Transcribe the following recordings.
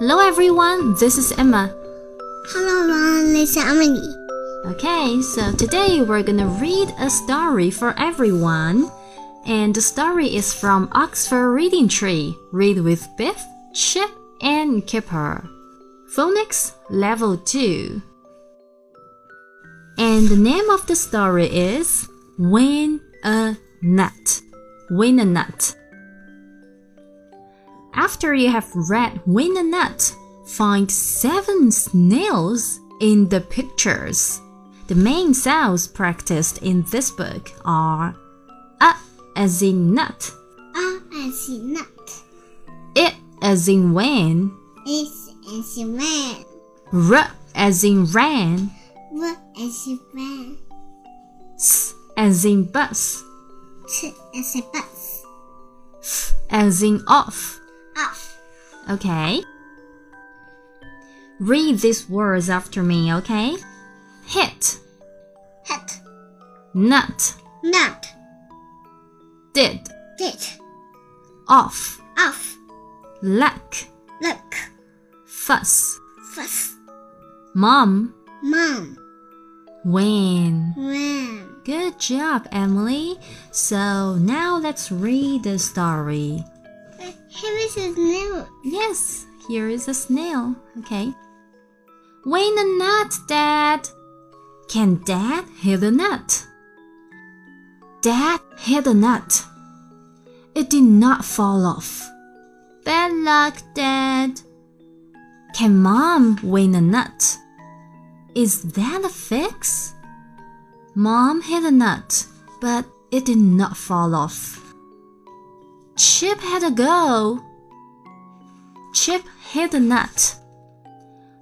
Hello everyone, this is Emma. Hello, everyone. This is Emily. Okay, so today we're gonna read a story for everyone. And the story is from Oxford Reading Tree. Read with Biff, Chip, and Kipper. Phonics Level 2. And the name of the story is Win a Nut. Win a Nut. After you have read Win a Nut, find seven snails in the pictures. The main sounds practiced in this book are a as in nut, A as in nut. it as in when, S as in man. r as in ran, W as in ran, s as in bus, T as in bus. f as in. Off. Okay. Read these words after me, okay? Hit, Hit. nut, Nut. did, Did. off, Off. luck, Luck. fuss, Fuss. mom, Mom. when. When. Good job, Emily. So now let's read the story. Here is a snail. Yes, here is a snail. Okay. Win a nut, Dad. Can Dad hit a nut? Dad hit a nut. It did not fall off. Bad luck, Dad. Can Mom win a nut? Is that a fix? Mom hit a nut, but it did not fall off. Chip had a go. Chip hit the nut.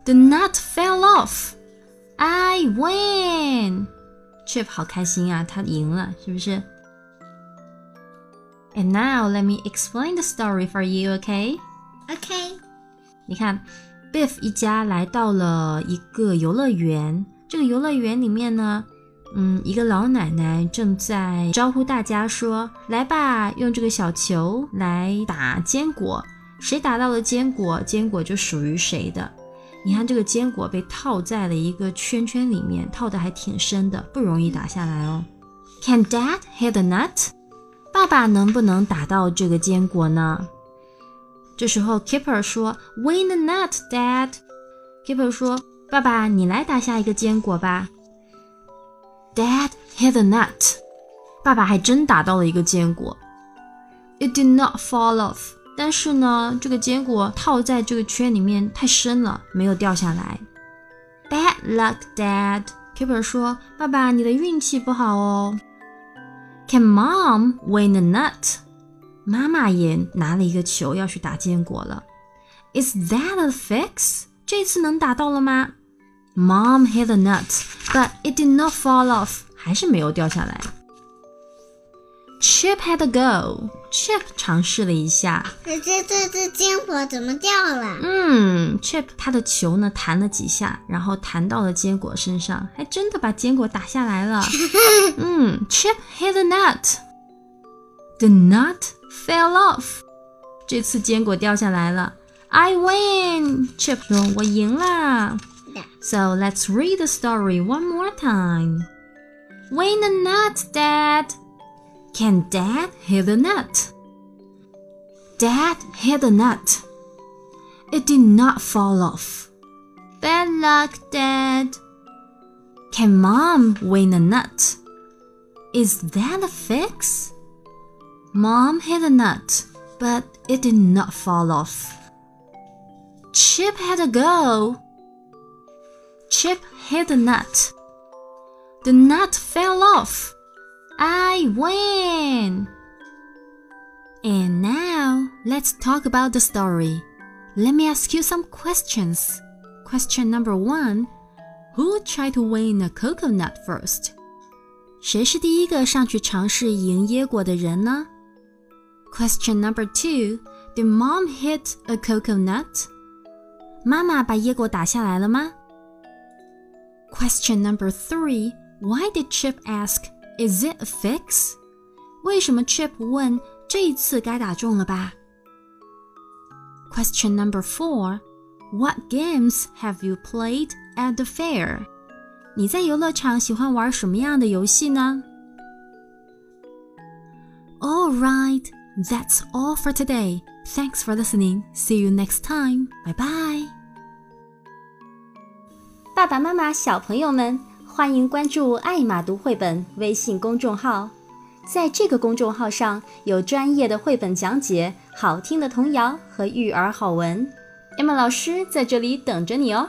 The nut fell off. I win. Chip 好开心啊，他赢了，是不是？And now let me explain the story for you, okay? Okay. 你看，Biff 一家来到了一个游乐园。这个游乐园里面呢， 嗯，一个老奶奶正在招呼大家说：“来吧，用这个小球来打坚果，谁打到了坚果，坚果就属于谁的。”你看，这个坚果被套在了一个圈圈里面，套的还挺深的，不容易打下来哦。Can Dad hit the nut？爸爸能不能打到这个坚果呢？这时候，Keeper 说：“Win the nut, Dad。” Keeper 说：“爸爸，你来打下一个坚果吧。” Dad hit the nut。爸爸还真打到了一个坚果。It did not fall off。但是呢，这个坚果套在这个圈里面太深了，没有掉下来。Bad luck, Dad。Keeper 说：“爸爸，你的运气不好哦。” Can Mom win a nut？妈妈也拿了一个球要去打坚果了。Is that a fix？这次能打到了吗？Mom hit a nut, but it did not fall off，还是没有掉下来。Chip had a go. Chip 尝试了一下，这这这只坚果怎么掉了？嗯，Chip 他的球呢弹了几下，然后弹到了坚果身上，还真的把坚果打下来了。嗯，Chip hit a nut. The nut fell off. 这次坚果掉下来了。I win. Chip 说：“我赢啦。” So let's read the story one more time. Win a nut, Dad. Can Dad hit a nut? Dad hit a nut. It did not fall off. Bad luck, Dad. Can Mom win a nut? Is that a fix? Mom hit a nut, but it did not fall off. Chip had a go. Chip hit the nut. The nut fell off. I win. And now let's talk about the story. Let me ask you some questions. Question number one Who tried to win a coconut first? 谁是第一个上去尝试赢椰果的人呢？Question number two Did mom hit a coconut? 妈妈把椰果打下来了吗 ？Question number three Why did Chip ask, Is it a fix? 为什么 Chip 问这一次该打中了吧？Question number four What games have you played at the fair? 你在游乐场喜欢玩什么样的游戏呢？All right, that's all for today. Thanks for listening. See you next time. Bye bye. 爸爸妈妈、小朋友们，欢迎关注“爱马读绘本”微信公众号。在这个公众号上有专业的绘本讲解、好听的童谣和育儿好文。艾玛老师在这里等着你哦。